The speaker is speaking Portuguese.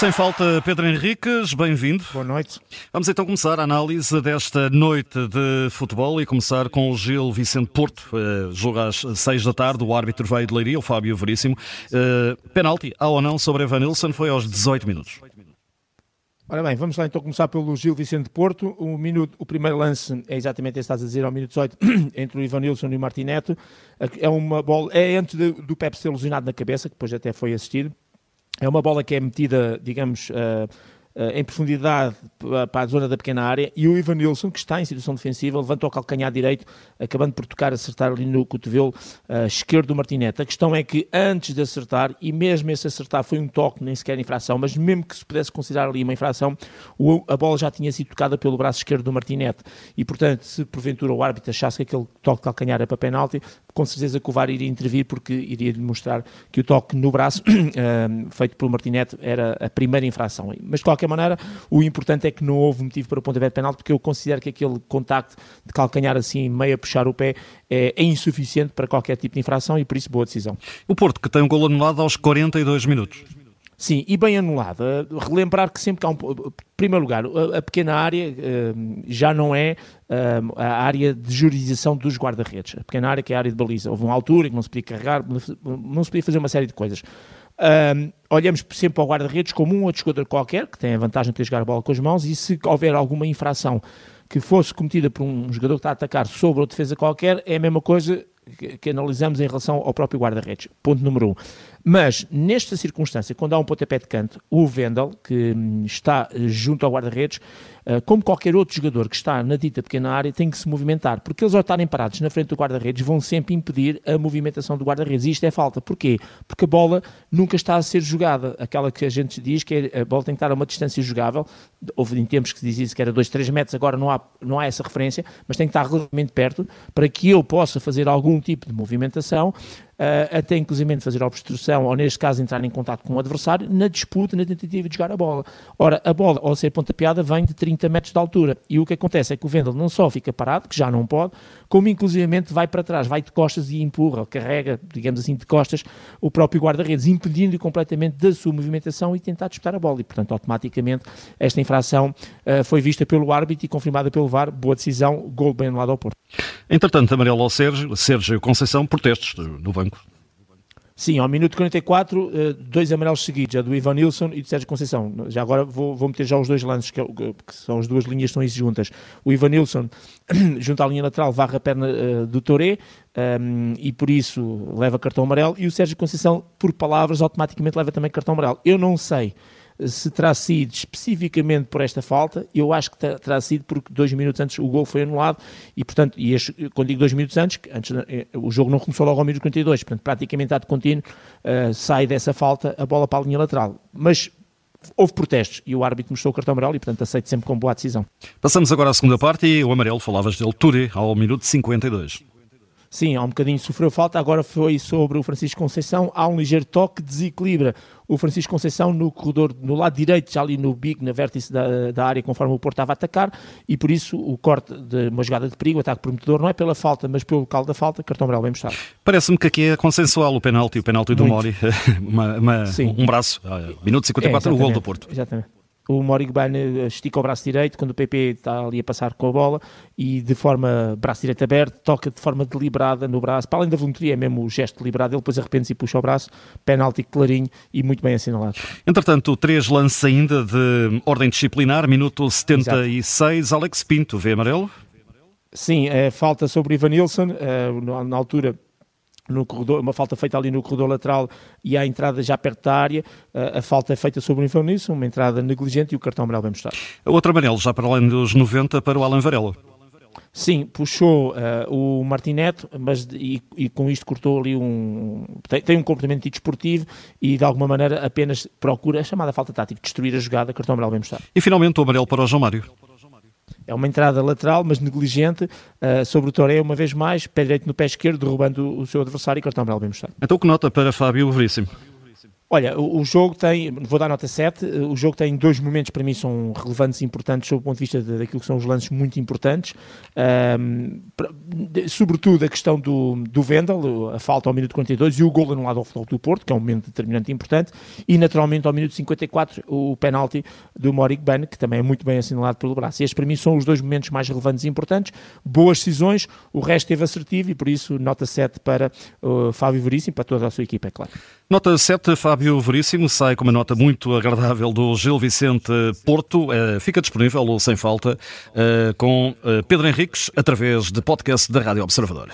Sem falta, Pedro Henriques, bem-vindo. Boa noite. Vamos então começar a análise desta noite de futebol e começar com o Gil Vicente Porto. Uh, joga às seis da tarde, o árbitro veio de Leiria, o Fábio Veríssimo. Uh, penalti, há ou não, sobre Evanilson, foi aos 18 minutos. Ora bem, vamos lá então começar pelo Gil Vicente Porto. O, minuto, o primeiro lance é exatamente esse que estás a dizer, ao minuto 18, entre o Ivanilson e o Martineto. É uma bola, é antes de, do Pepe ser lesionado na cabeça, que depois até foi assistido. É uma bola que é metida, digamos, uh, em profundidade para a zona da pequena área e o Ivan Nilsson, que está em situação defensiva, levanta o calcanhar direito, acabando por tocar, acertar ali no cotovelo uh, esquerdo do Martinete. A questão é que antes de acertar, e mesmo esse acertar foi um toque, nem sequer infração, mas mesmo que se pudesse considerar ali uma infração, o, a bola já tinha sido tocada pelo braço esquerdo do Martinete. E portanto, se porventura o árbitro achasse que aquele toque de calcanhar era para penalti, com certeza que o VAR iria intervir porque iria mostrar que o toque no braço uh, feito pelo Martinete era a primeira infração. Mas de qualquer maneira, o importante é que não houve motivo para o pontapé de penalti, porque eu considero que aquele contacto de calcanhar assim, meio a puxar o pé, é, é, insuficiente para qualquer tipo de infração e por isso boa decisão. O Porto, que tem um gol anulado aos 42 minutos. Sim, e bem anulado. Uh, relembrar que sempre que há um. Em primeiro lugar, a, a pequena área uh, já não é uh, a área de juridização dos guarda-redes. A pequena área que é a área de baliza. Houve uma altura que não se podia carregar, não se podia fazer uma série de coisas. Um, olhamos sempre ao guarda-redes como um outro jogador qualquer, que tem a vantagem de poder jogar a bola com as mãos, e se houver alguma infração que fosse cometida por um jogador que está a atacar sobre outra defesa qualquer, é a mesma coisa que, que analisamos em relação ao próprio guarda-redes. Ponto número um. Mas, nesta circunstância, quando há um pontapé de canto, o Vendel, que hum, está junto ao guarda-redes, eh, como qualquer outro jogador que está na dita pequena área, tem que se movimentar, porque eles ao estarem parados na frente do guarda-redes vão sempre impedir a movimentação do guarda-redes. E isto é falta. Porquê? Porque a bola nunca está a ser jogada. Aquela que a gente diz que é, a bola tem que estar a uma distância jogável. Houve em tempos que se dizia que era 2, 3 metros, agora não há, não há essa referência, mas tem que estar relativamente perto para que eu possa fazer algum tipo de movimentação uh, até inclusive fazer obstrução, ou neste caso entrar em contato com o adversário, na disputa, na tentativa de jogar a bola. Ora, a bola, ao ser pontapeada, vem de 30 metros de altura, e o que acontece é que o Vendel não só fica parado, que já não pode, como inclusivamente vai para trás, vai de costas e empurra, carrega, digamos assim, de costas, o próprio guarda-redes, impedindo-lhe completamente da sua movimentação e tentar disputar a bola, e portanto, automaticamente, esta infração uh, foi vista pelo árbitro e confirmada pelo VAR, boa decisão, gol bem lado ao Porto. Entretanto, amarelo ao Sérgio, Sérgio Conceição, protestos no banco. Sim, ao minuto 44, eh, dois amarelos seguidos, a do Ivan Nilsson e do Sérgio Conceição. Já agora vou, vou meter já os dois lances, que, é que, são as duas linhas estão juntas. O Ivan Nilsson, junto à linha lateral, varra a perna uh, do Toré um, ehm, e por isso leva cartão amarelo. E o Sérgio Conceição, por palavras, automaticamente leva também cartão amarelo. Eu não sei se terá sido especificamente por esta falta, eu acho que terá sido porque dois minutos antes o gol foi anulado e, portanto, e este, quando digo dois minutos antes, antes eh, o jogo não começou logo ao minuto 42, portanto, praticamente de contínuo, uh, sai dessa falta a bola para a linha lateral. Mas houve protestos e o árbitro mostrou o cartão amarelo e, portanto, aceito sempre com boa decisão. Passamos agora à segunda parte e o amarelo, falavas dele, Touré, ao minuto 52. Sim, há um bocadinho sofreu falta, agora foi sobre o Francisco Conceição, há um ligeiro toque, desequilibra o Francisco Conceição no corredor, no lado direito, já ali no bico, na vértice da, da área, conforme o Porto estava a atacar, e por isso o corte de uma jogada de perigo, ataque prometedor, não é pela falta, mas pelo local da falta, cartão amarelo bem mostrado. Parece-me que aqui é consensual o penalti, o penalti do Mori, uma, uma, um braço, ah, minuto 54, é, o gol do Porto. Exatamente o Morigban estica o braço direito quando o PP está ali a passar com a bola e de forma braço direito aberto, toca de forma deliberada no braço, para além da voluntaria é mesmo o gesto deliberado, ele depois arrepende-se e puxa o braço, penalti clarinho e muito bem assinalado. Entretanto, três lances ainda de ordem disciplinar, minuto 76, Exato. Alex Pinto, vê amarelo? Sim, é, falta sobre Ivan Nilsson, é, na altura no corredor, uma falta feita ali no corredor lateral e a entrada já perto da área, a falta é feita sobre o Infão Nisso, uma entrada negligente e o cartão amarelo bem mostrado. Outro amarelo, já para além dos 90, para o Alan Varela. Sim, puxou uh, o Martinete, mas e, e, com isto cortou ali um. Tem, tem, um comportamento desportivo e de alguma maneira apenas procura a chamada falta tática, destruir a jogada, cartão amarelo bem mostrado. E finalmente o amarelo para o João Mário. É uma entrada lateral, mas negligente, uh, sobre o Toré, uma vez mais, pé direito no pé esquerdo, derrubando o seu adversário e cartão amarelo bem mostrado. Então que nota para Fábio Veríssimo? Olha, o, jogo tem, vou dar nota 7, o jogo tem dois momentos para mim são relevantes e importantes sob o ponto de vista de, daquilo que são os lances muito importantes, um, de, sobretudo a questão do, do Vendel, a falta ao minuto 42 e o gol anulado ao Futebol do Porto, que é um momento determinante e importante, e naturalmente ao minuto 54 o penalti do Morik Ban, que também é muito bem assinalado pelo braço. Estes para mim são os dois momentos mais relevantes e importantes, boas decisões, o resto teve assertivo e por isso nota 7 para o Fábio Veríssimo, para toda a sua equipa, é claro. Nota 7, Fábio Veríssimo, sai com uma nota muito agradável do Gil Vicente Porto. Uh, fica disponível, sem falta, uh, com uh, Pedro Henriques, através de podcast da Rádio Observador.